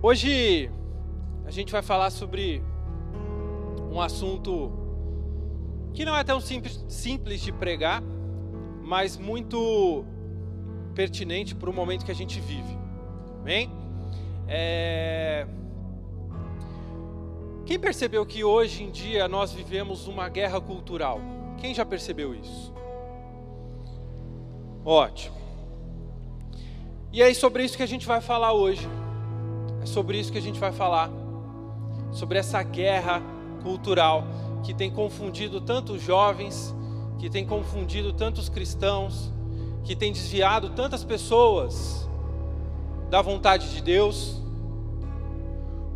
Hoje a gente vai falar sobre um assunto que não é tão simples, simples de pregar, mas muito pertinente para o momento que a gente vive. Amém? É... Quem percebeu que hoje em dia nós vivemos uma guerra cultural? Quem já percebeu isso? Ótimo. E é sobre isso que a gente vai falar hoje. É sobre isso que a gente vai falar. Sobre essa guerra cultural que tem confundido tantos jovens, que tem confundido tantos cristãos, que tem desviado tantas pessoas da vontade de Deus.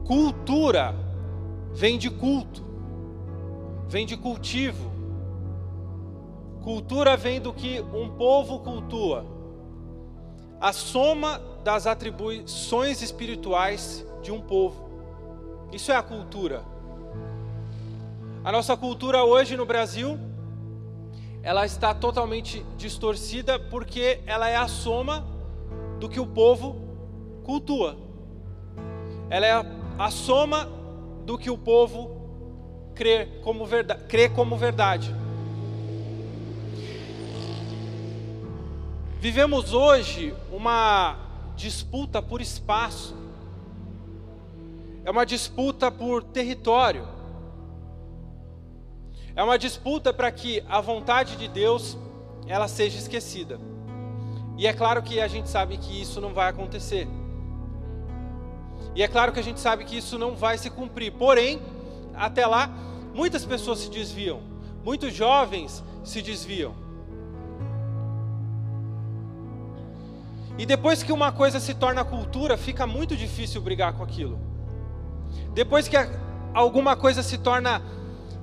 Cultura vem de culto, vem de cultivo. Cultura vem do que um povo cultua. A soma das atribuições espirituais de um povo. Isso é a cultura. A nossa cultura hoje no Brasil, ela está totalmente distorcida porque ela é a soma do que o povo cultua. Ela é a, a soma do que o povo crê como, verdade, crê como verdade. Vivemos hoje uma disputa por espaço, é uma disputa por território, é uma disputa para que a vontade de Deus ela seja esquecida. E é claro que a gente sabe que isso não vai acontecer. E é claro que a gente sabe que isso não vai se cumprir. Porém, até lá, muitas pessoas se desviam, muitos jovens se desviam. E depois que uma coisa se torna cultura, fica muito difícil brigar com aquilo. Depois que alguma coisa se torna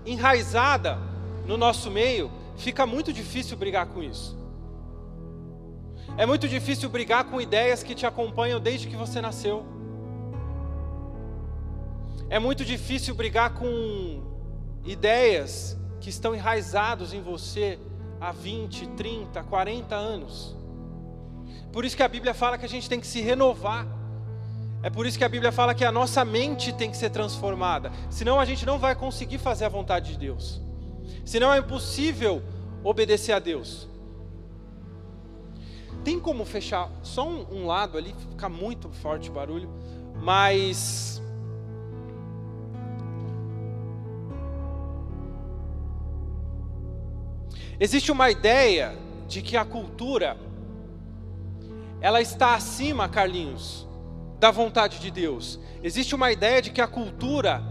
enraizada no nosso meio, fica muito difícil brigar com isso. É muito difícil brigar com ideias que te acompanham desde que você nasceu. É muito difícil brigar com ideias que estão enraizados em você há 20, 30, 40 anos. Por isso que a Bíblia fala que a gente tem que se renovar. É por isso que a Bíblia fala que a nossa mente tem que ser transformada. Senão a gente não vai conseguir fazer a vontade de Deus. Senão é impossível obedecer a Deus. Tem como fechar só um, lado ali, fica muito forte o barulho, mas Existe uma ideia de que a cultura ela está acima, Carlinhos, da vontade de Deus. Existe uma ideia de que a cultura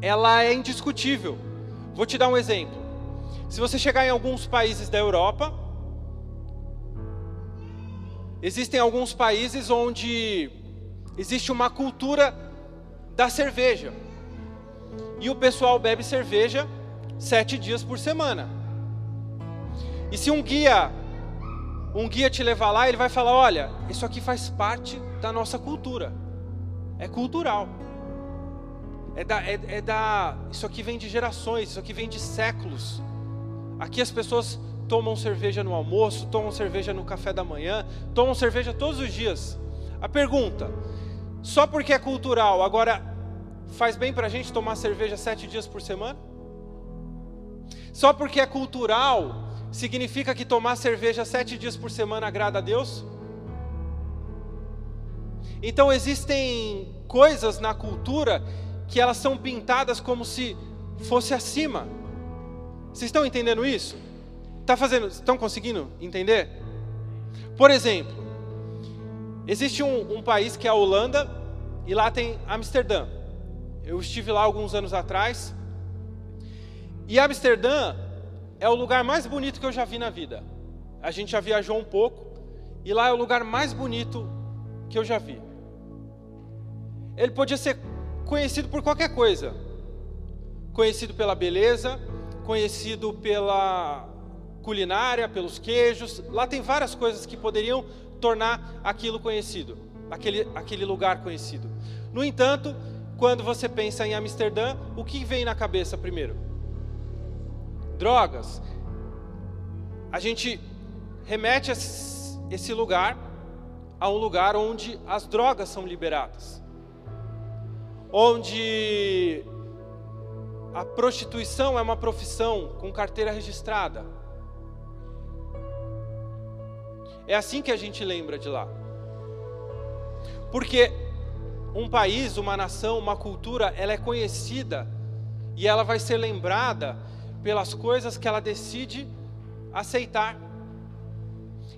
ela é indiscutível. Vou te dar um exemplo. Se você chegar em alguns países da Europa, existem alguns países onde existe uma cultura da cerveja. E o pessoal bebe cerveja sete dias por semana. E se um guia, um guia te levar lá, ele vai falar: olha, isso aqui faz parte da nossa cultura, é cultural. É da, é, é da, isso aqui vem de gerações, isso aqui vem de séculos. Aqui as pessoas tomam cerveja no almoço, tomam cerveja no café da manhã, tomam cerveja todos os dias. A pergunta: só porque é cultural, agora faz bem para a gente tomar cerveja sete dias por semana? Só porque é cultural, significa que tomar cerveja sete dias por semana agrada a Deus? Então existem coisas na cultura que elas são pintadas como se fosse acima. Vocês estão entendendo isso? Tá fazendo? Estão conseguindo entender? Por exemplo, existe um, um país que é a Holanda e lá tem Amsterdã. Eu estive lá alguns anos atrás. E Amsterdã é o lugar mais bonito que eu já vi na vida. A gente já viajou um pouco e lá é o lugar mais bonito que eu já vi. Ele podia ser conhecido por qualquer coisa. Conhecido pela beleza, conhecido pela culinária, pelos queijos. Lá tem várias coisas que poderiam tornar aquilo conhecido, aquele, aquele lugar conhecido. No entanto, quando você pensa em Amsterdã, o que vem na cabeça primeiro? Drogas, a gente remete esse lugar a um lugar onde as drogas são liberadas, onde a prostituição é uma profissão com carteira registrada. É assim que a gente lembra de lá. Porque um país, uma nação, uma cultura, ela é conhecida e ela vai ser lembrada pelas coisas que ela decide aceitar.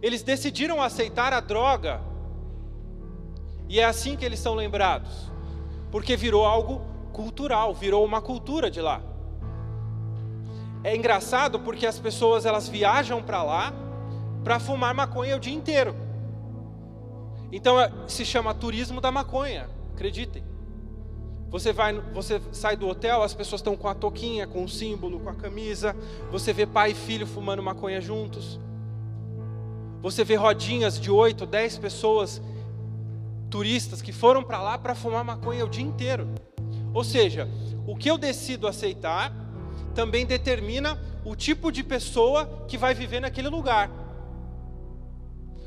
Eles decidiram aceitar a droga, e é assim que eles são lembrados, porque virou algo cultural, virou uma cultura de lá. É engraçado porque as pessoas elas viajam para lá para fumar maconha o dia inteiro. Então é, se chama turismo da maconha, acreditem. Você vai, você sai do hotel, as pessoas estão com a toquinha, com o símbolo, com a camisa. Você vê pai e filho fumando maconha juntos. Você vê rodinhas de oito, dez pessoas turistas que foram para lá para fumar maconha o dia inteiro. Ou seja, o que eu decido aceitar também determina o tipo de pessoa que vai viver naquele lugar.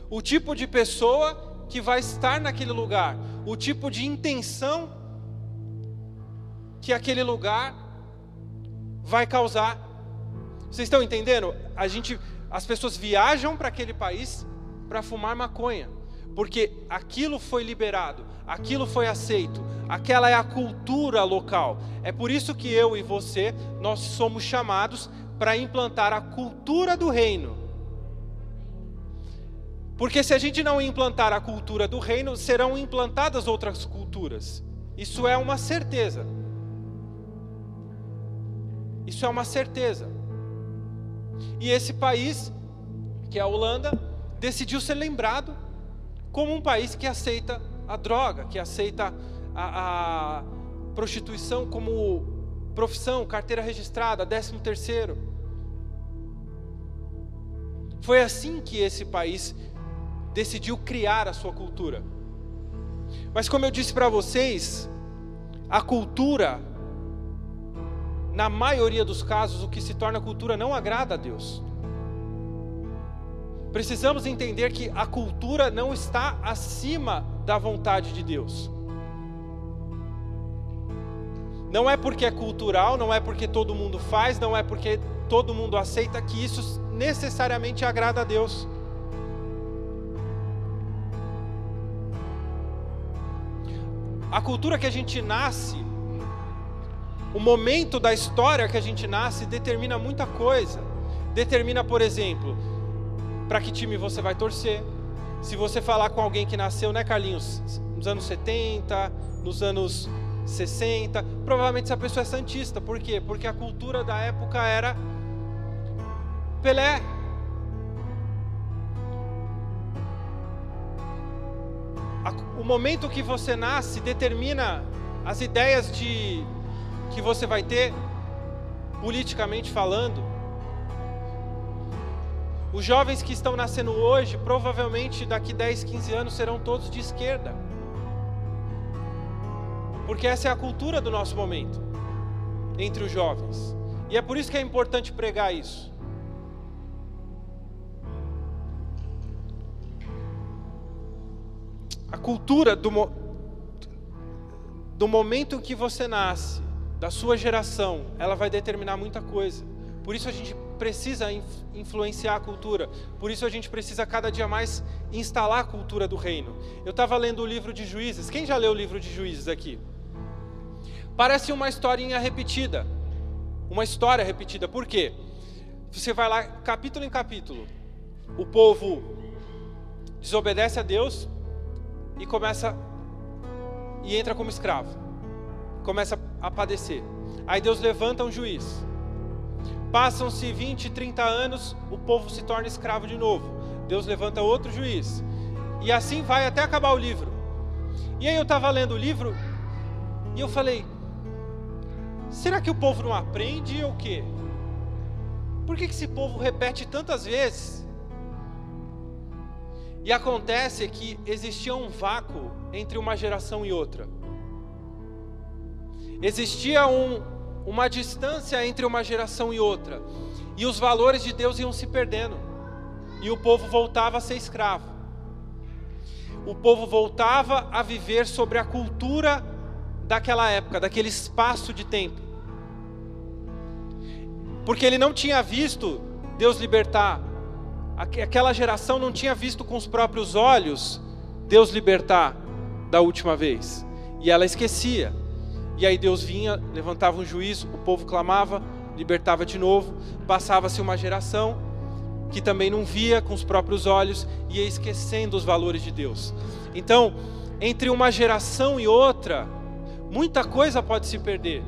O tipo de pessoa que vai estar naquele lugar, o tipo de intenção que aquele lugar vai causar. Vocês estão entendendo? A gente, as pessoas viajam para aquele país para fumar maconha porque aquilo foi liberado, aquilo foi aceito, aquela é a cultura local. É por isso que eu e você, nós somos chamados para implantar a cultura do reino. Porque se a gente não implantar a cultura do reino, serão implantadas outras culturas. Isso é uma certeza. Isso é uma certeza. E esse país, que é a Holanda, decidiu ser lembrado como um país que aceita a droga, que aceita a, a prostituição como profissão, carteira registrada, décimo terceiro. Foi assim que esse país decidiu criar a sua cultura. Mas como eu disse para vocês, a cultura, na maioria dos casos, o que se torna cultura não agrada a Deus. Precisamos entender que a cultura não está acima da vontade de Deus. Não é porque é cultural, não é porque todo mundo faz, não é porque todo mundo aceita que isso necessariamente agrada a Deus. A cultura que a gente nasce, o momento da história que a gente nasce, determina muita coisa. Determina, por exemplo, para que time você vai torcer. Se você falar com alguém que nasceu, né, Carlinhos, nos anos 70, nos anos 60, provavelmente essa pessoa é santista. Por quê? Porque a cultura da época era Pelé. O momento que você nasce determina as ideias de que você vai ter politicamente falando. Os jovens que estão nascendo hoje, provavelmente daqui 10, 15 anos serão todos de esquerda. Porque essa é a cultura do nosso momento entre os jovens. E é por isso que é importante pregar isso. A cultura do, do momento em que você nasce, da sua geração, ela vai determinar muita coisa. Por isso a gente precisa influenciar a cultura. Por isso a gente precisa cada dia mais instalar a cultura do reino. Eu estava lendo o livro de Juízes. Quem já leu o livro de Juízes aqui? Parece uma historinha repetida. Uma história repetida. Por quê? Você vai lá capítulo em capítulo. O povo desobedece a Deus e começa e entra como escravo. Começa a padecer. Aí Deus levanta um juiz Passam-se 20, 30 anos, o povo se torna escravo de novo. Deus levanta outro juiz. E assim vai até acabar o livro. E aí eu estava lendo o livro e eu falei: será que o povo não aprende ou o quê? Por que, que esse povo repete tantas vezes? E acontece que existia um vácuo entre uma geração e outra. Existia um, uma distância entre uma geração e outra. e os valores de Deus iam se perdendo, e o povo voltava a ser escravo. O povo voltava a viver sobre a cultura daquela época, daquele espaço de tempo. Porque ele não tinha visto Deus libertar, aquela geração não tinha visto com os próprios olhos Deus libertar da última vez, e ela esquecia. E aí Deus vinha, levantava um juízo, o povo clamava, libertava de novo, passava-se uma geração que também não via com os próprios olhos, ia esquecendo os valores de Deus. Então, entre uma geração e outra, muita coisa pode se perder.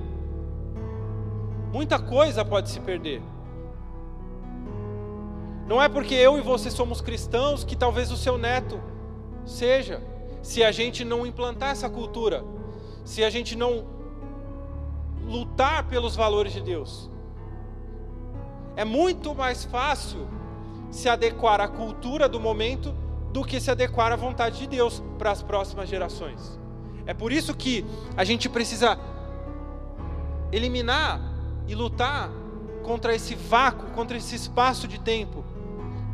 Muita coisa pode se perder. Não é porque eu e você somos cristãos que talvez o seu neto seja, se a gente não implantar essa cultura, se a gente não lutar pelos valores de Deus. É muito mais fácil se adequar à cultura do momento do que se adequar à vontade de Deus para as próximas gerações. É por isso que a gente precisa eliminar e lutar contra esse vácuo, contra esse espaço de tempo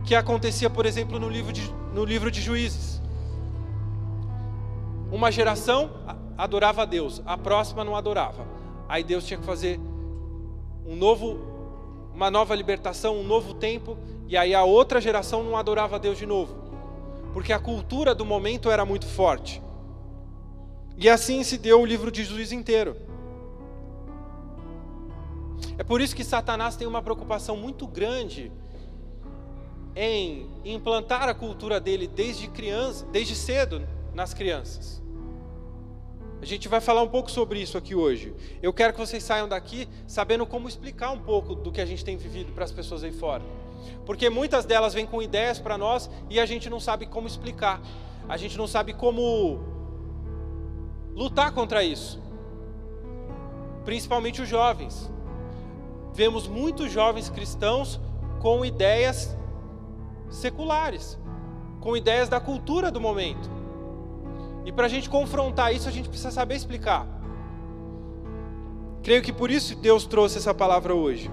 que acontecia, por exemplo, no livro de, no livro de Juízes. Uma geração adorava a Deus, a próxima não adorava. Aí Deus tinha que fazer um novo, uma nova libertação, um novo tempo, e aí a outra geração não adorava Deus de novo, porque a cultura do momento era muito forte. E assim se deu o livro de Juízes inteiro. É por isso que Satanás tem uma preocupação muito grande em implantar a cultura dele desde criança, desde cedo nas crianças. A gente vai falar um pouco sobre isso aqui hoje. Eu quero que vocês saiam daqui sabendo como explicar um pouco do que a gente tem vivido para as pessoas aí fora. Porque muitas delas vêm com ideias para nós e a gente não sabe como explicar. A gente não sabe como lutar contra isso. Principalmente os jovens. Vemos muitos jovens cristãos com ideias seculares, com ideias da cultura do momento. E para a gente confrontar isso, a gente precisa saber explicar. Creio que por isso Deus trouxe essa palavra hoje.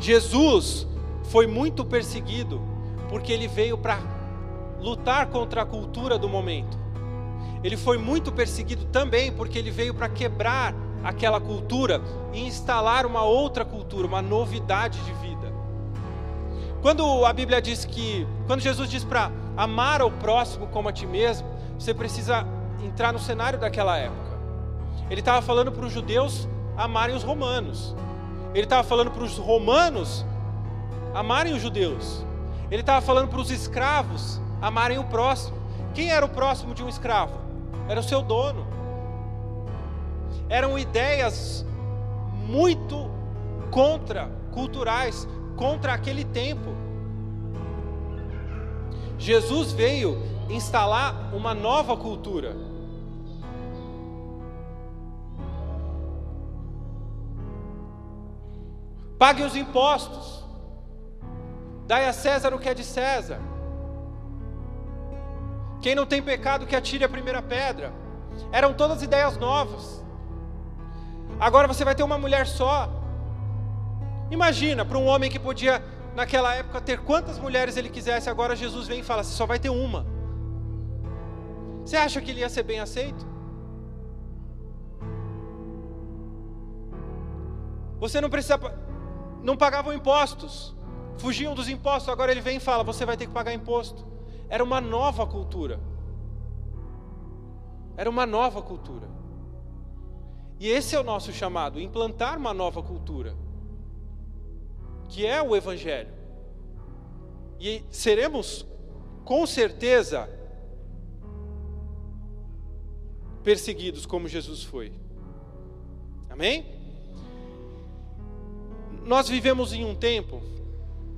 Jesus foi muito perseguido porque ele veio para lutar contra a cultura do momento. Ele foi muito perseguido também porque ele veio para quebrar aquela cultura e instalar uma outra cultura, uma novidade de vida. Quando a Bíblia diz que, quando Jesus diz para amar ao próximo como a ti mesmo, você precisa entrar no cenário daquela época. Ele estava falando para os judeus amarem os romanos. Ele estava falando para os romanos amarem os judeus. Ele estava falando para os escravos amarem o próximo. Quem era o próximo de um escravo? Era o seu dono. Eram ideias muito contra culturais, contra aquele tempo. Jesus veio instalar uma nova cultura. Pague os impostos. Dai a César o que é de César. Quem não tem pecado que atire a primeira pedra. Eram todas ideias novas. Agora você vai ter uma mulher só. Imagina, para um homem que podia, naquela época, ter quantas mulheres ele quisesse, agora Jesus vem e fala: você só vai ter uma. Você acha que ele ia ser bem aceito? Você não precisa, não pagavam impostos, fugiam dos impostos, agora ele vem e fala: você vai ter que pagar imposto. Era uma nova cultura. Era uma nova cultura. E esse é o nosso chamado, implantar uma nova cultura que é o Evangelho. E seremos, com certeza, perseguidos como Jesus foi. Amém? Nós vivemos em um tempo,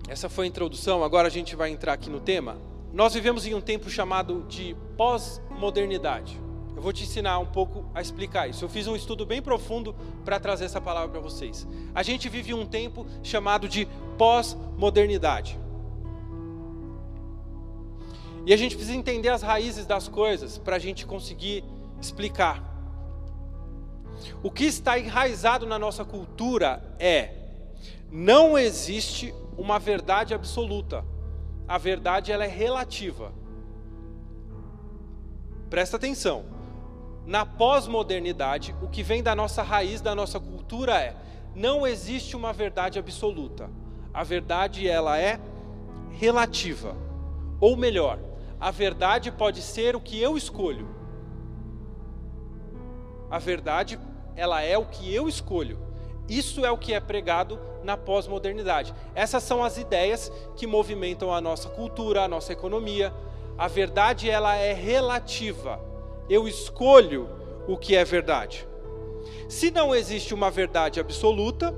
essa foi a introdução, agora a gente vai entrar aqui no tema. Nós vivemos em um tempo chamado de pós-modernidade. Eu vou te ensinar um pouco a explicar isso. Eu fiz um estudo bem profundo para trazer essa palavra para vocês. A gente vive um tempo chamado de pós-modernidade. E a gente precisa entender as raízes das coisas para a gente conseguir explicar. O que está enraizado na nossa cultura é não existe uma verdade absoluta. A verdade ela é relativa. Presta atenção. Na pós-modernidade, o que vem da nossa raiz, da nossa cultura é: não existe uma verdade absoluta. A verdade ela é relativa. Ou melhor, a verdade pode ser o que eu escolho. A verdade, ela é o que eu escolho. Isso é o que é pregado na pós-modernidade. Essas são as ideias que movimentam a nossa cultura, a nossa economia. A verdade ela é relativa. Eu escolho o que é verdade. Se não existe uma verdade absoluta,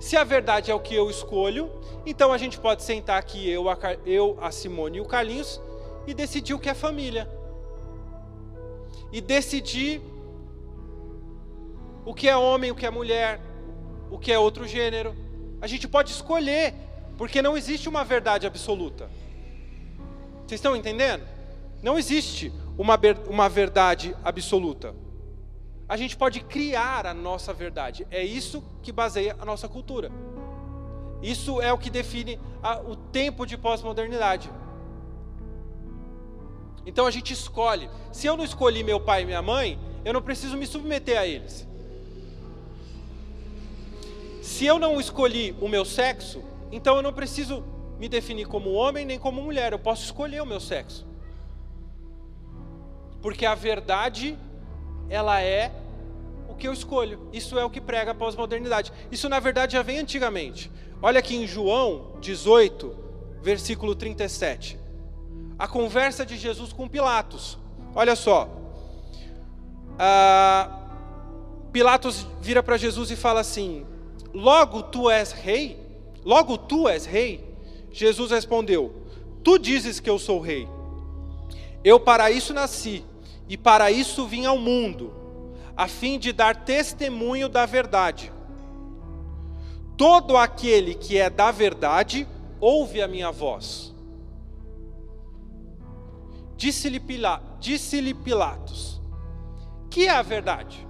se a verdade é o que eu escolho, então a gente pode sentar aqui, eu, a, eu, a Simone e o Carlinhos, e decidir o que é família. E decidir o que é homem, o que é mulher, o que é outro gênero. A gente pode escolher, porque não existe uma verdade absoluta. Vocês estão entendendo? Não existe uma, uma verdade absoluta a gente pode criar a nossa verdade. É isso que baseia a nossa cultura. Isso é o que define a, o tempo de pós-modernidade. Então a gente escolhe. Se eu não escolhi meu pai e minha mãe, eu não preciso me submeter a eles. Se eu não escolhi o meu sexo, então eu não preciso me definir como homem nem como mulher. Eu posso escolher o meu sexo. Porque a verdade ela é o que eu escolho. Isso é o que prega a pós-modernidade. Isso, na verdade, já vem antigamente. Olha aqui em João 18, versículo 37. A conversa de Jesus com Pilatos. Olha só. Ah, Pilatos vira para Jesus e fala assim: Logo tu és rei? Logo tu és rei? Jesus respondeu: Tu dizes que eu sou rei. Eu para isso nasci e para isso vim ao mundo, a fim de dar testemunho da verdade. Todo aquele que é da verdade ouve a minha voz. Disse-lhe Pila, disse Pilatos: Que é a verdade?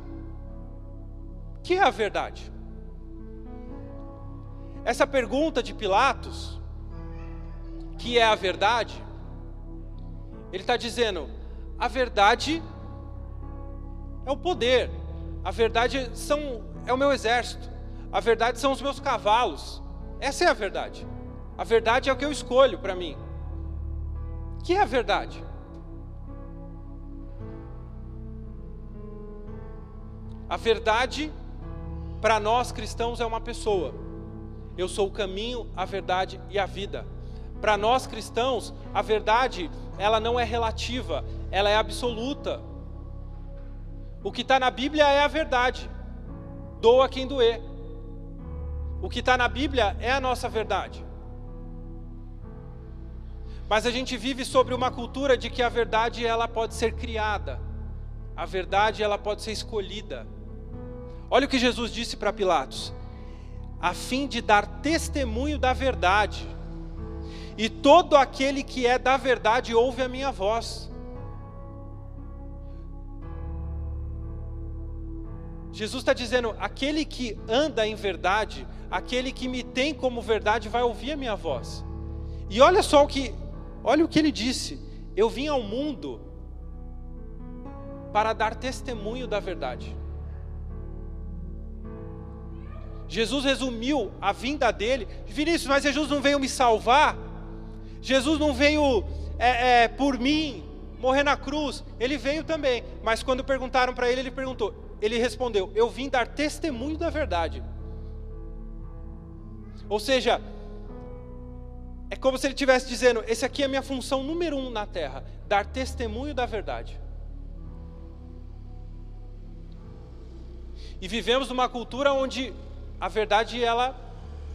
Que é a verdade? Essa pergunta de Pilatos, que é a verdade, ele está dizendo: a verdade é o poder, a verdade são, é o meu exército, a verdade são os meus cavalos. Essa é a verdade. A verdade é o que eu escolho para mim. O que é a verdade? A verdade para nós cristãos é uma pessoa. Eu sou o caminho, a verdade e a vida. Para nós cristãos, a verdade ela não é relativa, ela é absoluta. O que está na Bíblia é a verdade. Doa quem doer. O que está na Bíblia é a nossa verdade. Mas a gente vive sobre uma cultura de que a verdade ela pode ser criada. A verdade ela pode ser escolhida. Olha o que Jesus disse para Pilatos: a fim de dar testemunho da verdade. E todo aquele que é da verdade ouve a minha voz. Jesus está dizendo: aquele que anda em verdade, aquele que me tem como verdade, vai ouvir a minha voz. E olha só o que, olha o que ele disse: eu vim ao mundo para dar testemunho da verdade. Jesus resumiu a vinda dele. Vinícius, mas Jesus não veio me salvar. Jesus não veio é, é, por mim morrer na cruz. Ele veio também. Mas quando perguntaram para ele, ele perguntou: ele respondeu: Eu vim dar testemunho da verdade. Ou seja, é como se ele estivesse dizendo: Esse aqui é a minha função número um na terra, dar testemunho da verdade. E vivemos numa cultura onde a verdade ela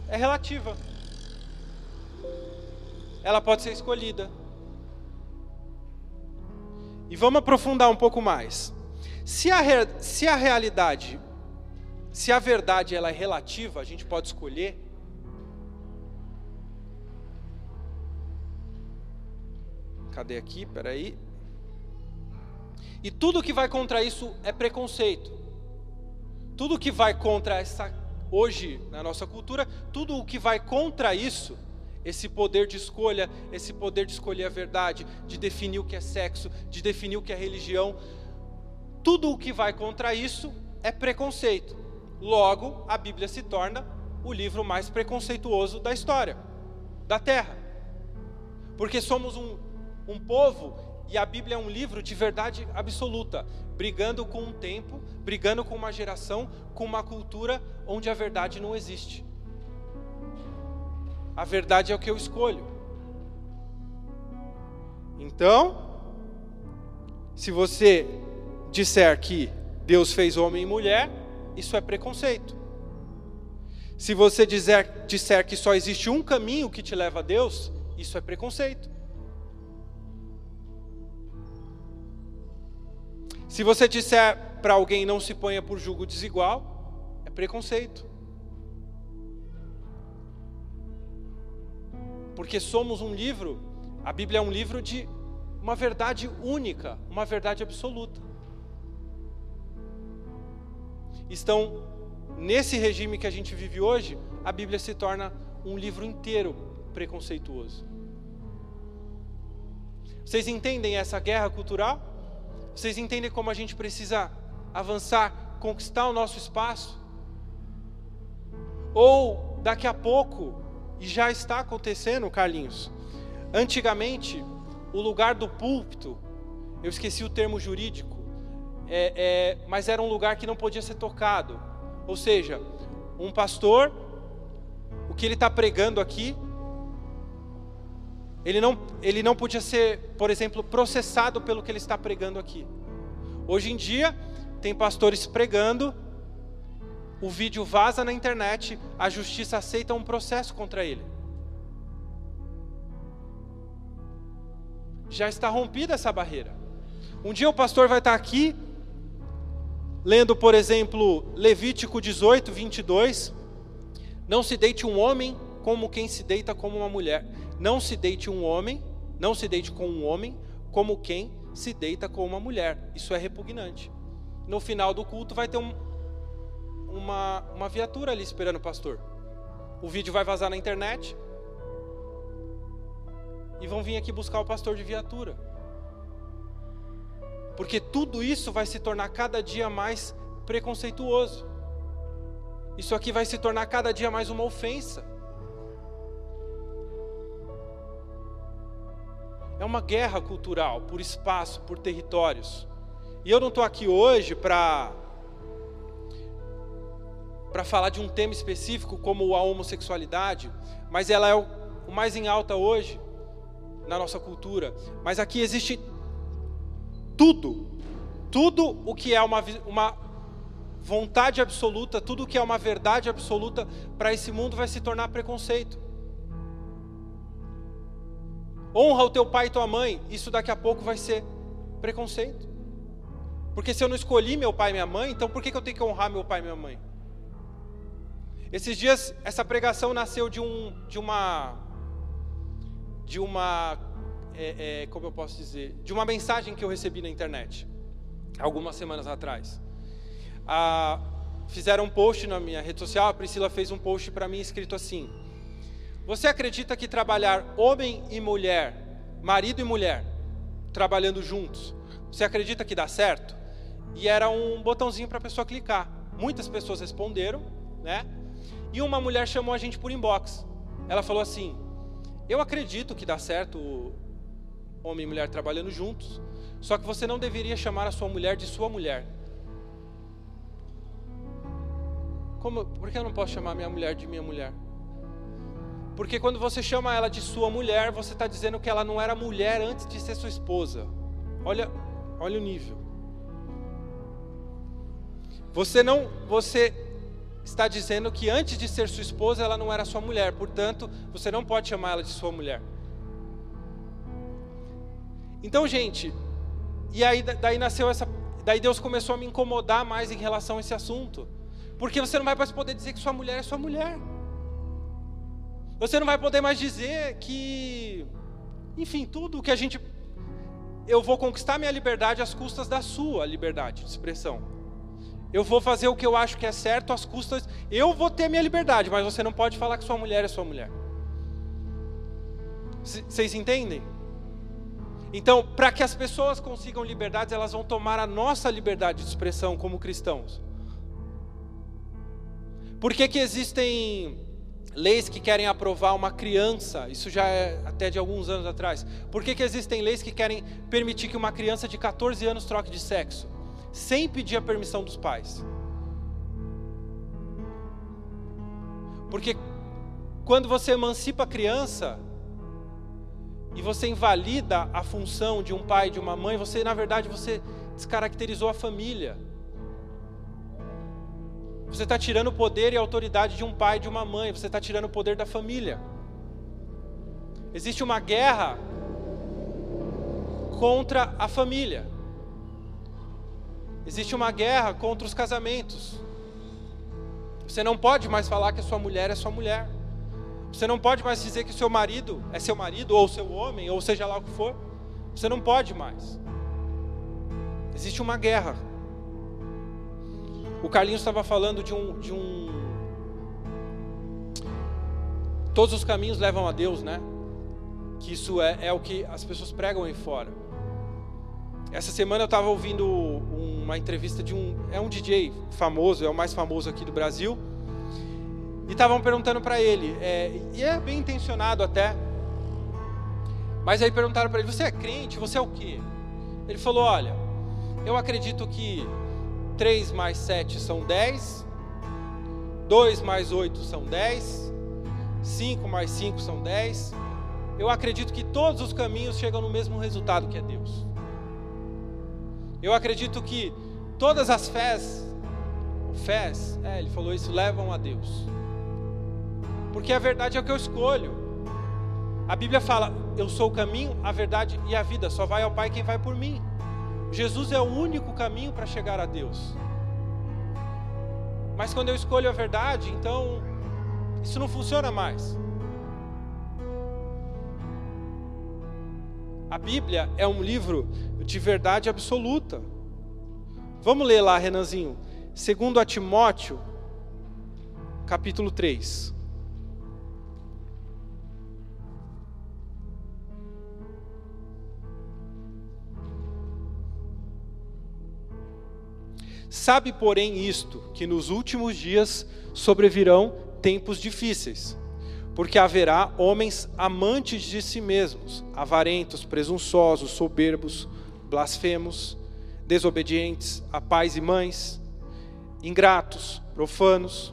é relativa. Ela pode ser escolhida. E vamos aprofundar um pouco mais. Se a, se a realidade, se a verdade ela é relativa, a gente pode escolher. Cadê aqui? Peraí. E tudo que vai contra isso é preconceito. Tudo que vai contra essa hoje na nossa cultura, tudo o que vai contra isso, esse poder de escolha, esse poder de escolher a verdade, de definir o que é sexo, de definir o que é religião, tudo o que vai contra isso é preconceito. Logo, a Bíblia se torna o livro mais preconceituoso da história, da Terra. Porque somos um, um povo e a Bíblia é um livro de verdade absoluta, brigando com um tempo, brigando com uma geração, com uma cultura onde a verdade não existe. A verdade é o que eu escolho. Então, se você disser que Deus fez homem e mulher, isso é preconceito. Se você dizer, disser que só existe um caminho que te leva a Deus, isso é preconceito. Se você disser para alguém não se ponha por julgo desigual, é preconceito. Porque somos um livro, a Bíblia é um livro de uma verdade única, uma verdade absoluta. Estão nesse regime que a gente vive hoje, a Bíblia se torna um livro inteiro preconceituoso. Vocês entendem essa guerra cultural? Vocês entendem como a gente precisa avançar, conquistar o nosso espaço? Ou daqui a pouco, e já está acontecendo, Carlinhos, antigamente, o lugar do púlpito, eu esqueci o termo jurídico, é, é, mas era um lugar que não podia ser tocado. Ou seja, um pastor, o que ele está pregando aqui, ele não, ele não podia ser, por exemplo, processado pelo que ele está pregando aqui. Hoje em dia, tem pastores pregando, o vídeo vaza na internet, a justiça aceita um processo contra ele. Já está rompida essa barreira. Um dia o pastor vai estar aqui, lendo, por exemplo, Levítico 18, 22. Não se deite um homem como quem se deita como uma mulher. Não se deite um homem, não se deite com um homem como quem se deita com uma mulher. Isso é repugnante. No final do culto vai ter um, uma, uma viatura ali esperando o pastor. O vídeo vai vazar na internet. E vão vir aqui buscar o pastor de viatura. Porque tudo isso vai se tornar cada dia mais preconceituoso. Isso aqui vai se tornar cada dia mais uma ofensa. É uma guerra cultural por espaço, por territórios. E eu não estou aqui hoje para para falar de um tema específico como a homossexualidade, mas ela é o, mais em alta hoje na nossa cultura. Mas aqui existe tudo, tudo o que é uma, uma vontade absoluta, tudo o que é uma verdade absoluta para esse mundo vai se tornar preconceito. Honra o teu pai e tua mãe, isso daqui a pouco vai ser preconceito. Porque se eu não escolhi meu pai e minha mãe, então por que, eu tenho que honrar meu pai e minha mãe? Esses dias, essa pregação nasceu de, um, de uma. De uma. É, é, como eu posso dizer? De uma mensagem que eu recebi na internet, algumas semanas atrás. Ah, fizeram um post na minha rede social, a Priscila fez um post para mim escrito assim: você acredita que trabalhar homem e mulher, marido e mulher, trabalhando juntos, você acredita que dá certo? E era um botãozinho para a pessoa clicar. Muitas pessoas responderam, né? E uma mulher chamou a gente por inbox. Ela falou assim: Eu acredito que dá certo homem e mulher trabalhando juntos, só que você não deveria chamar a sua mulher de sua mulher. Como, por que eu não posso chamar minha mulher de minha mulher? Porque quando você chama ela de sua mulher, você está dizendo que ela não era mulher antes de ser sua esposa. Olha, olha o nível. Você não, você está dizendo que antes de ser sua esposa, ela não era sua mulher. Portanto, você não pode chamar ela de sua mulher. Então, gente, e aí daí nasceu essa, daí Deus começou a me incomodar mais em relação a esse assunto. Porque você não vai mais poder dizer que sua mulher é sua mulher. Você não vai poder mais dizer que, enfim, tudo que a gente. Eu vou conquistar minha liberdade às custas da sua liberdade de expressão. Eu vou fazer o que eu acho que é certo às custas. Eu vou ter minha liberdade, mas você não pode falar que sua mulher é sua mulher. Vocês entendem? Então, para que as pessoas consigam liberdades, elas vão tomar a nossa liberdade de expressão como cristãos. Por que, que existem leis que querem aprovar uma criança? Isso já é até de alguns anos atrás. Por que, que existem leis que querem permitir que uma criança de 14 anos troque de sexo? Sem pedir a permissão dos pais. Porque quando você emancipa a criança, e você invalida a função de um pai e de uma mãe, você, na verdade, você descaracterizou a família. Você está tirando o poder e a autoridade de um pai e de uma mãe, você está tirando o poder da família. Existe uma guerra contra a família. Existe uma guerra contra os casamentos. Você não pode mais falar que a sua mulher é sua mulher. Você não pode mais dizer que seu marido é seu marido, ou seu homem, ou seja lá o que for. Você não pode mais. Existe uma guerra o Carlinhos estava falando de um, de um. Todos os caminhos levam a Deus, né? Que isso é, é o que as pessoas pregam aí fora. Essa semana eu estava ouvindo uma entrevista de um. É um DJ famoso, é o mais famoso aqui do Brasil. E estavam perguntando para ele, é, e é bem intencionado até. Mas aí perguntaram para ele: Você é crente? Você é o quê? Ele falou: Olha, eu acredito que 3 mais 7 são 10, 2 mais 8 são 10, 5 mais 5 são 10. Eu acredito que todos os caminhos chegam no mesmo resultado que é Deus. Eu acredito que todas as fés, fés, é, ele falou isso, levam a Deus. Porque a verdade é o que eu escolho. A Bíblia fala: Eu sou o caminho, a verdade e a vida. Só vai ao Pai quem vai por mim. Jesus é o único caminho para chegar a Deus. Mas quando eu escolho a verdade, então isso não funciona mais. A Bíblia é um livro de verdade absoluta. Vamos ler lá, Renanzinho. Segundo a Timóteo, capítulo 3. Sabe, porém, isto, que nos últimos dias sobrevirão tempos difíceis, porque haverá homens amantes de si mesmos, avarentos, presunçosos, soberbos, blasfemos, desobedientes a pais e mães, ingratos, profanos,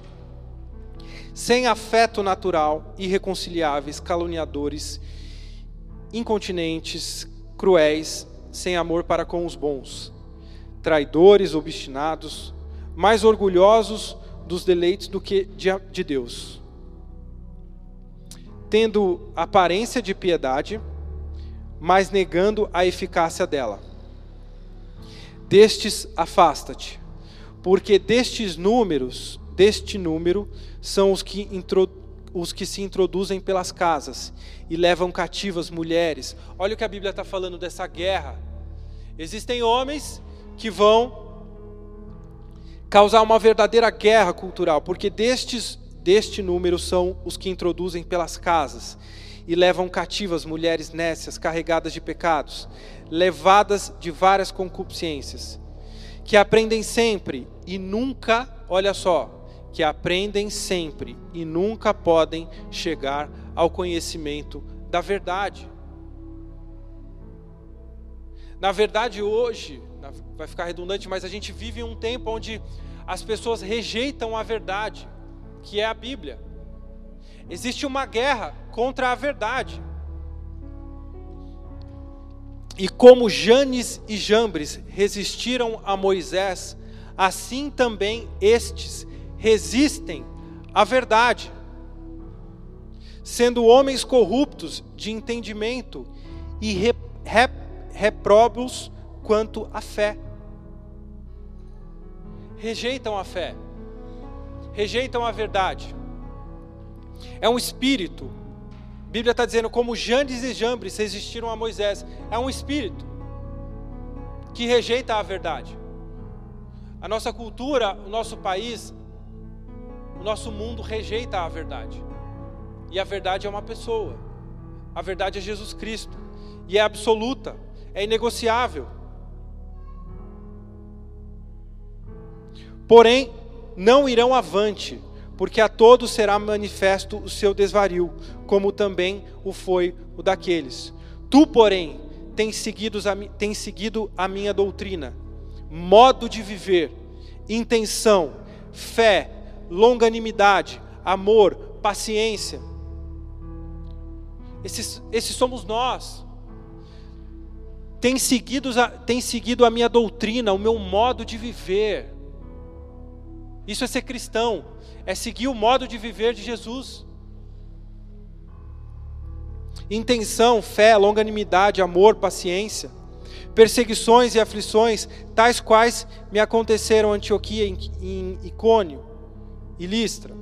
sem afeto natural, irreconciliáveis, caluniadores, incontinentes, cruéis, sem amor para com os bons traidores, obstinados, mais orgulhosos dos deleites do que de Deus. Tendo aparência de piedade, mas negando a eficácia dela. Destes afasta-te, porque destes números, deste número, são os que, os que se introduzem pelas casas e levam cativas mulheres. Olha o que a Bíblia está falando dessa guerra. Existem homens que vão causar uma verdadeira guerra cultural, porque destes, deste número são os que introduzem pelas casas e levam cativas mulheres nécias carregadas de pecados, levadas de várias concupiscências, que aprendem sempre e nunca, olha só, que aprendem sempre e nunca podem chegar ao conhecimento da verdade. Na verdade, hoje, vai ficar redundante, mas a gente vive um tempo onde as pessoas rejeitam a verdade, que é a Bíblia. Existe uma guerra contra a verdade. E como Janes e Jambres resistiram a Moisés, assim também estes resistem à verdade, sendo homens corruptos de entendimento e repróbios quanto à fé. Rejeitam a fé, rejeitam a verdade. É um espírito. A Bíblia está dizendo como Jandes e Jambres resistiram a Moisés. É um espírito que rejeita a verdade. A nossa cultura, o nosso país, o nosso mundo rejeita a verdade. E a verdade é uma pessoa. A verdade é Jesus Cristo. E é absoluta, é inegociável. Porém, não irão avante, porque a todos será manifesto o seu desvario, como também o foi o daqueles. Tu, porém, tens seguido a, tens seguido a minha doutrina, modo de viver, intenção, fé, longanimidade, amor, paciência. Esses, esses somos nós. Tem seguido, tem seguido a minha doutrina, o meu modo de viver. Isso é ser cristão é seguir o modo de viver de Jesus. Intenção, fé, longanimidade, amor, paciência, perseguições e aflições, tais quais me aconteceram em Antioquia, em Icônio e Listra.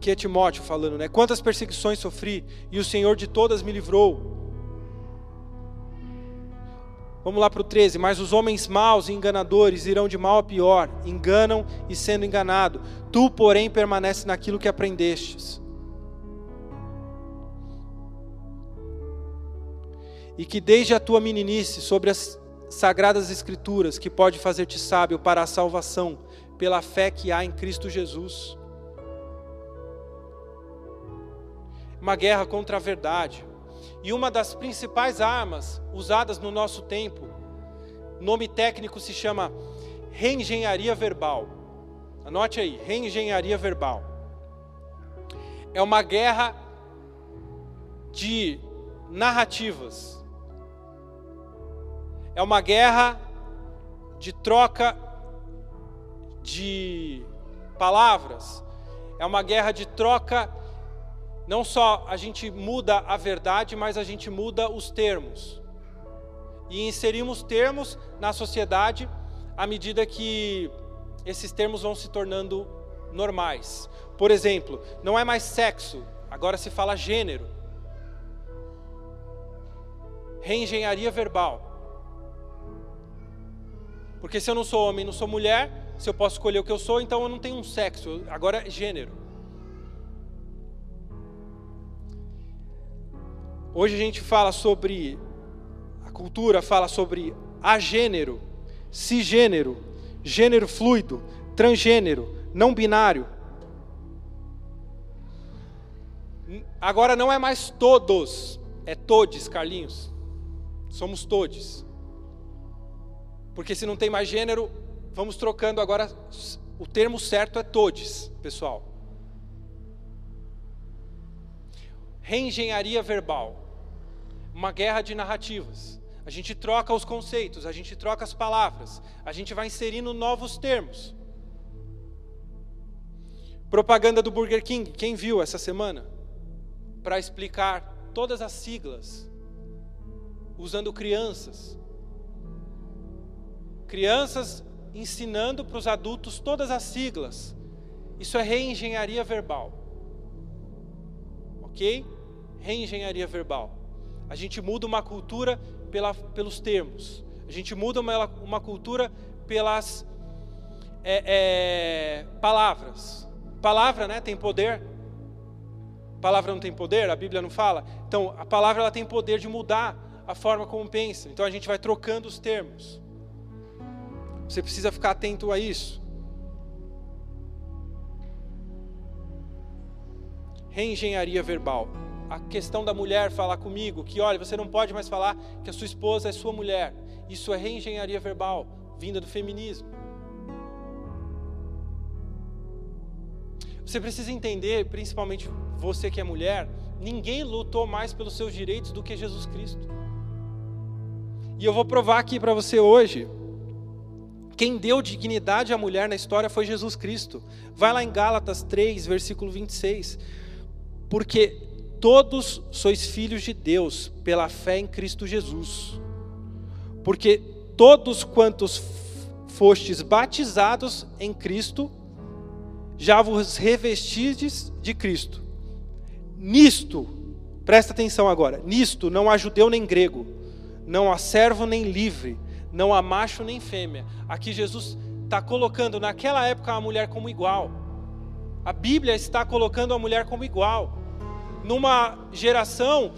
Que é Timóteo falando, né? Quantas perseguições sofri e o Senhor de todas me livrou. Vamos lá para o 13. Mas os homens maus e enganadores irão de mal a pior, enganam e sendo enganado. Tu, porém, permanece naquilo que aprendestes. E que desde a tua meninice, sobre as sagradas Escrituras, que pode fazer-te sábio para a salvação, pela fé que há em Cristo Jesus. Uma guerra contra a verdade. E uma das principais armas usadas no nosso tempo, nome técnico se chama reengenharia verbal. Anote aí, reengenharia verbal. É uma guerra de narrativas. É uma guerra de troca de palavras. É uma guerra de troca não só a gente muda a verdade, mas a gente muda os termos. E inserimos termos na sociedade à medida que esses termos vão se tornando normais. Por exemplo, não é mais sexo, agora se fala gênero. Reengenharia verbal. Porque se eu não sou homem, não sou mulher, se eu posso escolher o que eu sou, então eu não tenho um sexo, agora é gênero. Hoje a gente fala sobre a cultura, fala sobre agênero, cisgênero, gênero fluido, transgênero, não binário. Agora não é mais todos, é todes, Carlinhos. Somos todes. Porque se não tem mais gênero, vamos trocando agora. O termo certo é todes, pessoal. Reengenharia verbal uma guerra de narrativas. A gente troca os conceitos, a gente troca as palavras, a gente vai inserindo novos termos. Propaganda do Burger King, quem viu essa semana? Para explicar todas as siglas, usando crianças. Crianças ensinando para os adultos todas as siglas. Isso é reengenharia verbal. Ok? Reengenharia verbal. A gente muda uma cultura pela, pelos termos. A gente muda uma, uma cultura pelas é, é, palavras. Palavra, né, tem poder. Palavra não tem poder, a Bíblia não fala. Então, a palavra ela tem poder de mudar a forma como pensa. Então, a gente vai trocando os termos. Você precisa ficar atento a isso. Reengenharia verbal a questão da mulher falar comigo que, olha, você não pode mais falar que a sua esposa é sua mulher. Isso é reengenharia verbal, vinda do feminismo. Você precisa entender, principalmente você que é mulher, ninguém lutou mais pelos seus direitos do que Jesus Cristo. E eu vou provar aqui para você hoje. Quem deu dignidade à mulher na história foi Jesus Cristo. Vai lá em Gálatas 3, versículo 26. Porque Todos sois filhos de Deus pela fé em Cristo Jesus. Porque todos quantos fostes batizados em Cristo, já vos revestistes de Cristo. Nisto, presta atenção agora, nisto não há judeu nem grego, não há servo nem livre, não há macho nem fêmea. Aqui Jesus está colocando naquela época a mulher como igual. A Bíblia está colocando a mulher como igual. Numa geração,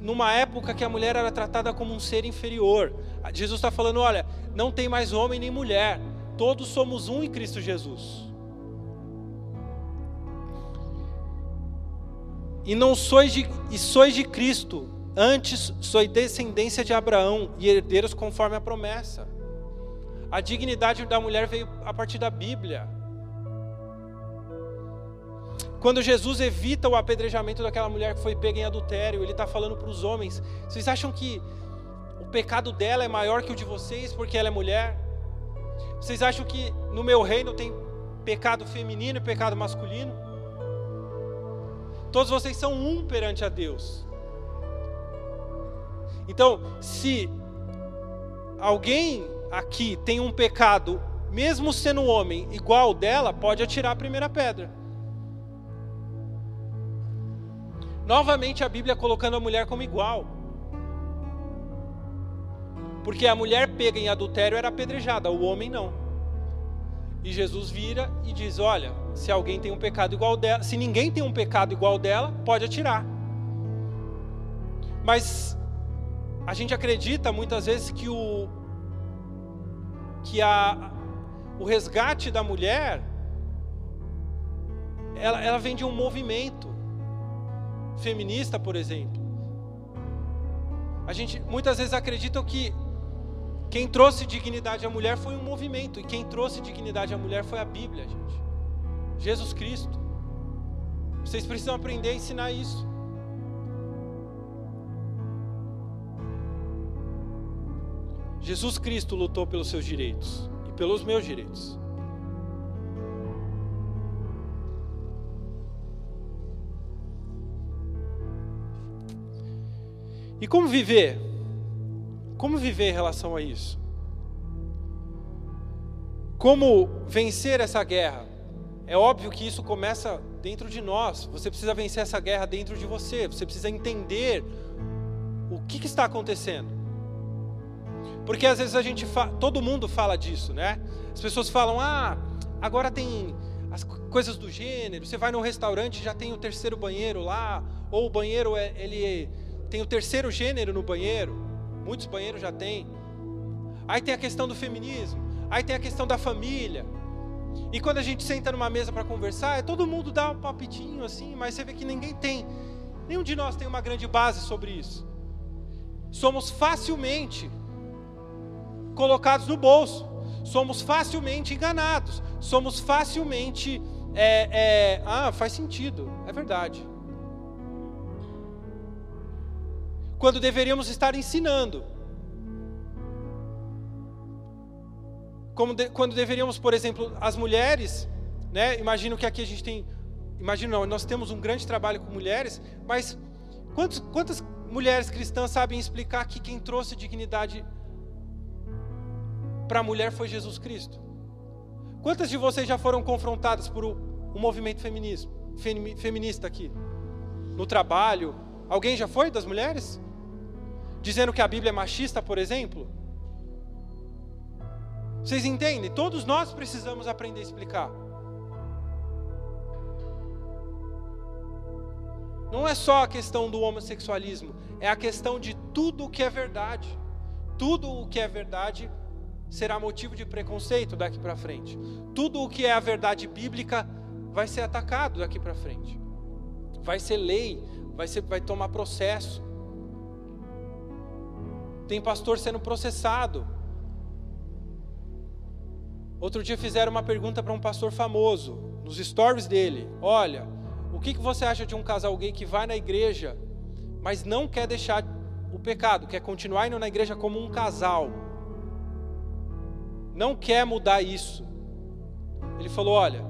numa época que a mulher era tratada como um ser inferior. Jesus está falando: olha, não tem mais homem nem mulher, todos somos um em Cristo Jesus. E não sois de, e sois de Cristo, antes sois descendência de Abraão e herdeiros conforme a promessa. A dignidade da mulher veio a partir da Bíblia. Quando Jesus evita o apedrejamento daquela mulher que foi pega em adultério, ele está falando para os homens: vocês acham que o pecado dela é maior que o de vocês porque ela é mulher? Vocês acham que no meu reino tem pecado feminino e pecado masculino? Todos vocês são um perante a Deus. Então, se alguém aqui tem um pecado, mesmo sendo um homem igual dela, pode atirar a primeira pedra. Novamente a Bíblia colocando a mulher como igual. Porque a mulher pega em adultério era apedrejada, o homem não. E Jesus vira e diz: Olha, se alguém tem um pecado igual dela, se ninguém tem um pecado igual dela, pode atirar. Mas a gente acredita muitas vezes que o que a, o resgate da mulher ela, ela vem de um movimento feminista, por exemplo. A gente muitas vezes acredita que quem trouxe dignidade à mulher foi um movimento, e quem trouxe dignidade à mulher foi a Bíblia, gente. Jesus Cristo. Vocês precisam aprender a ensinar isso. Jesus Cristo lutou pelos seus direitos e pelos meus direitos. E como viver? Como viver em relação a isso? Como vencer essa guerra? É óbvio que isso começa dentro de nós. Você precisa vencer essa guerra dentro de você. Você precisa entender o que, que está acontecendo. Porque às vezes a gente todo mundo fala disso, né? As pessoas falam: "Ah, agora tem as coisas do gênero. Você vai num restaurante já tem o terceiro banheiro lá, ou o banheiro é, ele tem o terceiro gênero no banheiro. Muitos banheiros já tem. Aí tem a questão do feminismo. Aí tem a questão da família. E quando a gente senta numa mesa para conversar, é todo mundo dá um palpitinho assim, mas você vê que ninguém tem, nenhum de nós tem uma grande base sobre isso. Somos facilmente colocados no bolso, somos facilmente enganados, somos facilmente. É, é, ah, faz sentido, é verdade. Quando deveríamos estar ensinando. De, quando deveríamos, por exemplo, as mulheres, né? Imagino que aqui a gente tem, imagino não, nós temos um grande trabalho com mulheres, mas quantos, quantas mulheres cristãs sabem explicar que quem trouxe dignidade para a mulher foi Jesus Cristo? Quantas de vocês já foram confrontadas por um movimento feminismo, feminista aqui? No trabalho? Alguém já foi das mulheres? Dizendo que a Bíblia é machista, por exemplo? Vocês entendem? Todos nós precisamos aprender a explicar. Não é só a questão do homossexualismo, é a questão de tudo o que é verdade. Tudo o que é verdade será motivo de preconceito daqui para frente. Tudo o que é a verdade bíblica vai ser atacado daqui para frente. Vai ser lei, vai, ser, vai tomar processo. Tem pastor sendo processado. Outro dia fizeram uma pergunta para um pastor famoso, nos stories dele: Olha, o que, que você acha de um casal gay que vai na igreja, mas não quer deixar o pecado, quer continuar indo na igreja como um casal, não quer mudar isso? Ele falou: Olha,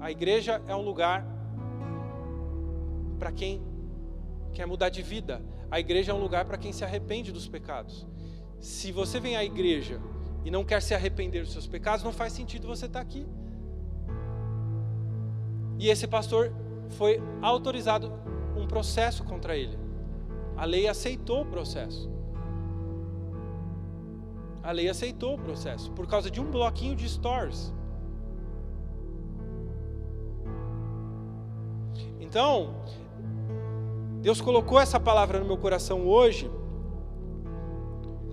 a igreja é um lugar para quem quer mudar de vida, a igreja é um lugar para quem se arrepende dos pecados. Se você vem à igreja e não quer se arrepender dos seus pecados, não faz sentido você estar aqui. E esse pastor foi autorizado um processo contra ele. A lei aceitou o processo. A lei aceitou o processo por causa de um bloquinho de stories. Então, Deus colocou essa palavra no meu coração hoje,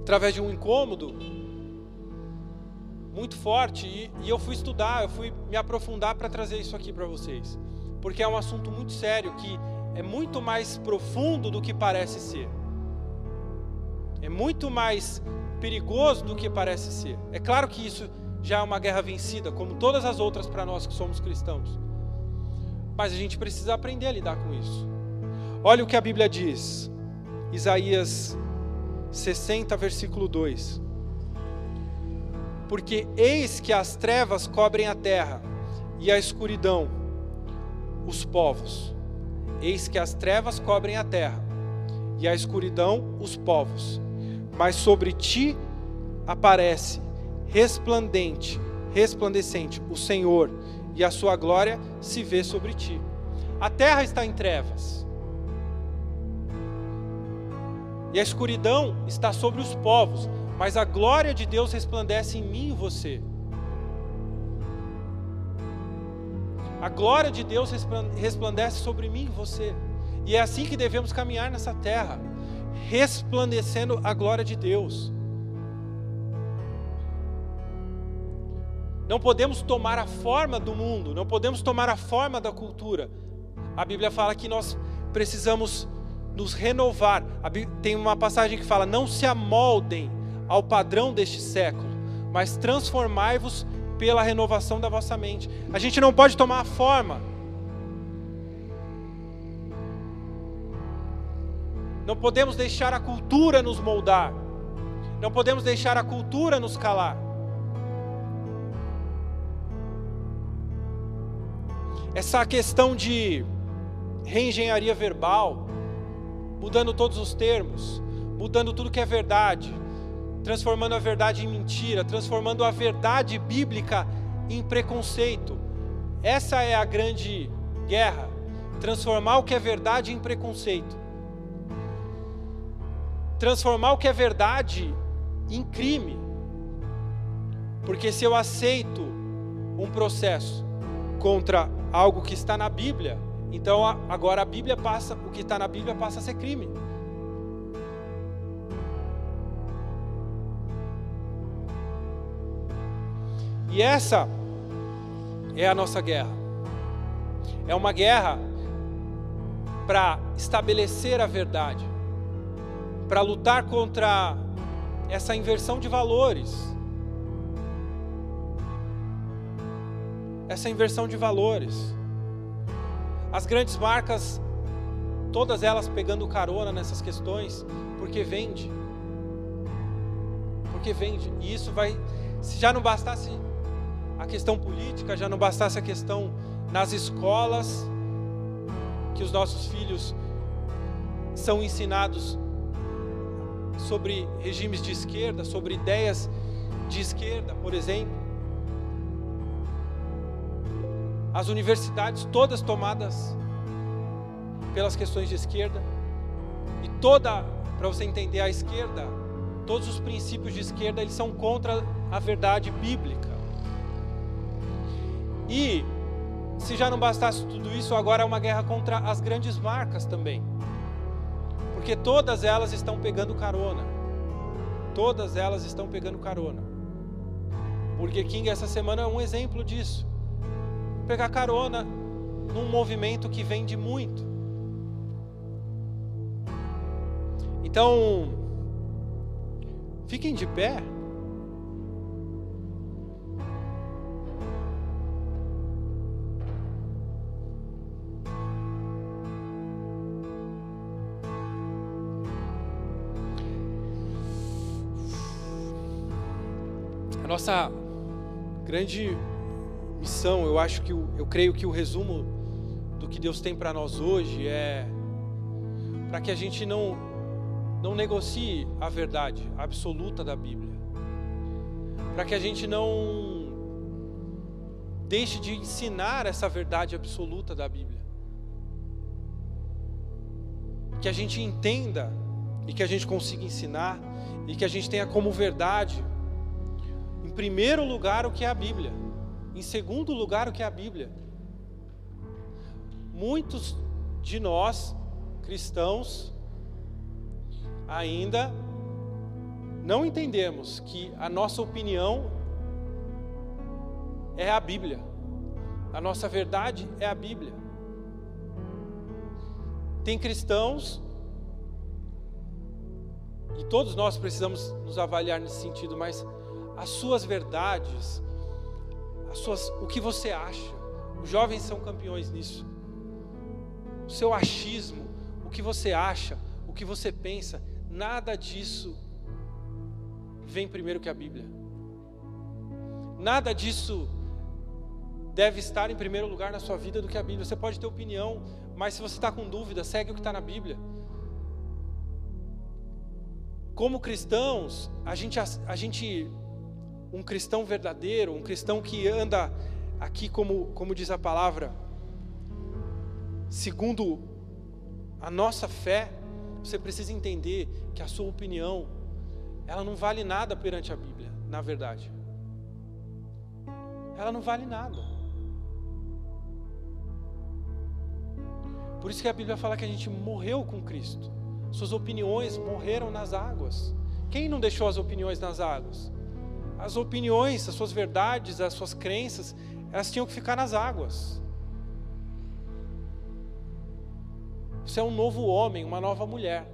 através de um incômodo muito forte, e, e eu fui estudar, eu fui me aprofundar para trazer isso aqui para vocês, porque é um assunto muito sério que é muito mais profundo do que parece ser, é muito mais perigoso do que parece ser. É claro que isso já é uma guerra vencida, como todas as outras para nós que somos cristãos. Mas a gente precisa aprender a lidar com isso. Olha o que a Bíblia diz. Isaías 60, versículo 2. Porque eis que as trevas cobrem a terra, e a escuridão os povos. Eis que as trevas cobrem a terra, e a escuridão os povos mas sobre ti aparece resplandente, resplandecente o Senhor, e a sua glória se vê sobre ti. A terra está em trevas. E a escuridão está sobre os povos, mas a glória de Deus resplandece em mim e você. A glória de Deus resplandece sobre mim e você. E é assim que devemos caminhar nessa terra resplandecendo a glória de Deus. Não podemos tomar a forma do mundo, não podemos tomar a forma da cultura. A Bíblia fala que nós precisamos nos renovar. Tem uma passagem que fala: Não se amoldem ao padrão deste século, mas transformai-vos pela renovação da vossa mente. A gente não pode tomar a forma Não podemos deixar a cultura nos moldar. Não podemos deixar a cultura nos calar. Essa questão de reengenharia verbal, mudando todos os termos, mudando tudo que é verdade, transformando a verdade em mentira, transformando a verdade bíblica em preconceito. Essa é a grande guerra, transformar o que é verdade em preconceito transformar o que é verdade em crime. Porque se eu aceito um processo contra algo que está na Bíblia, então agora a Bíblia passa, o que está na Bíblia passa a ser crime. E essa é a nossa guerra. É uma guerra para estabelecer a verdade para lutar contra essa inversão de valores. Essa inversão de valores. As grandes marcas, todas elas pegando carona nessas questões, porque vende. Porque vende. E isso vai. Se já não bastasse a questão política, já não bastasse a questão nas escolas, que os nossos filhos são ensinados sobre regimes de esquerda, sobre ideias de esquerda, por exemplo. As universidades todas tomadas pelas questões de esquerda. E toda, para você entender a esquerda, todos os princípios de esquerda, eles são contra a verdade bíblica. E se já não bastasse tudo isso, agora é uma guerra contra as grandes marcas também. Porque todas elas estão pegando carona. Todas elas estão pegando carona. Burger King essa semana é um exemplo disso. Pegar carona num movimento que vende muito. Então, fiquem de pé. nossa grande missão, eu acho que eu creio que o resumo do que Deus tem para nós hoje é para que a gente não não negocie a verdade absoluta da Bíblia. Para que a gente não deixe de ensinar essa verdade absoluta da Bíblia. Que a gente entenda e que a gente consiga ensinar e que a gente tenha como verdade Em primeiro lugar, o que é a Bíblia. Em segundo lugar, o que é a Bíblia. Muitos de nós, cristãos, ainda não entendemos que a nossa opinião é a Bíblia. A nossa verdade é a Bíblia. Tem cristãos, e todos nós precisamos nos avaliar nesse sentido, mas as suas verdades, suas, o que você acha, os jovens são campeões nisso. O seu achismo, o que você acha, o que você pensa, nada disso vem primeiro que a Bíblia. Nada disso deve estar em primeiro lugar na sua vida do que a Bíblia. Você pode ter opinião, mas se você está com dúvida, segue o que está na Bíblia. Como cristãos, a gente, a gente, um cristão verdadeiro, um cristão que anda aqui, como, como diz a palavra, segundo a nossa fé, você precisa entender que a sua opinião, ela não vale nada perante a Bíblia, na verdade. Ela não vale nada. Por isso que a Bíblia fala que a gente morreu com Cristo. Suas opiniões morreram nas águas. Quem não deixou as opiniões nas águas? As opiniões, as suas verdades, as suas crenças, elas tinham que ficar nas águas. Você é um novo homem, uma nova mulher.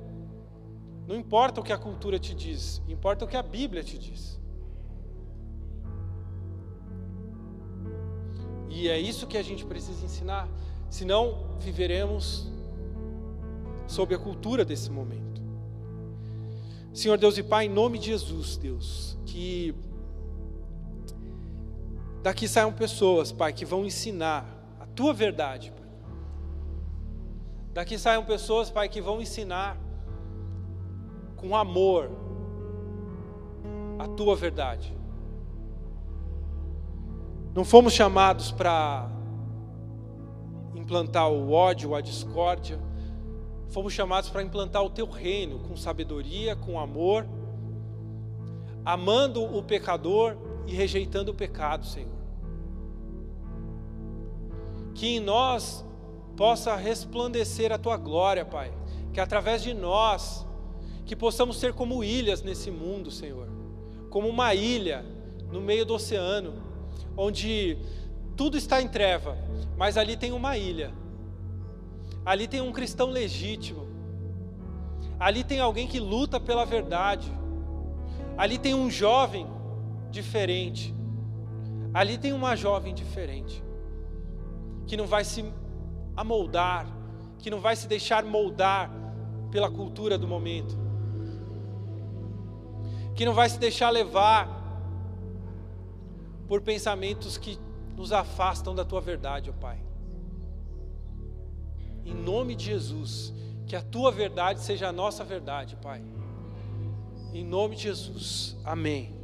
Não importa o que a cultura te diz, importa o que a Bíblia te diz. E é isso que a gente precisa ensinar senão viveremos sob a cultura desse momento. Senhor Deus e Pai, em nome de Jesus, Deus, que daqui saiam pessoas, Pai, que vão ensinar a tua verdade, Pai. Daqui saiam pessoas, Pai, que vão ensinar com amor a tua verdade. Não fomos chamados para implantar o ódio, a discórdia. Fomos chamados para implantar o teu reino com sabedoria, com amor, amando o pecador e rejeitando o pecado, Senhor. Que em nós possa resplandecer a tua glória, Pai. Que através de nós, que possamos ser como ilhas nesse mundo, Senhor. Como uma ilha no meio do oceano, onde tudo está em treva, mas ali tem uma ilha. Ali tem um cristão legítimo. Ali tem alguém que luta pela verdade. Ali tem um jovem diferente. Ali tem uma jovem diferente. Que não vai se amoldar, que não vai se deixar moldar pela cultura do momento. Que não vai se deixar levar por pensamentos que nos afastam da tua verdade, ó Pai. Em nome de Jesus, que a tua verdade seja a nossa verdade, Pai. Em nome de Jesus, amém.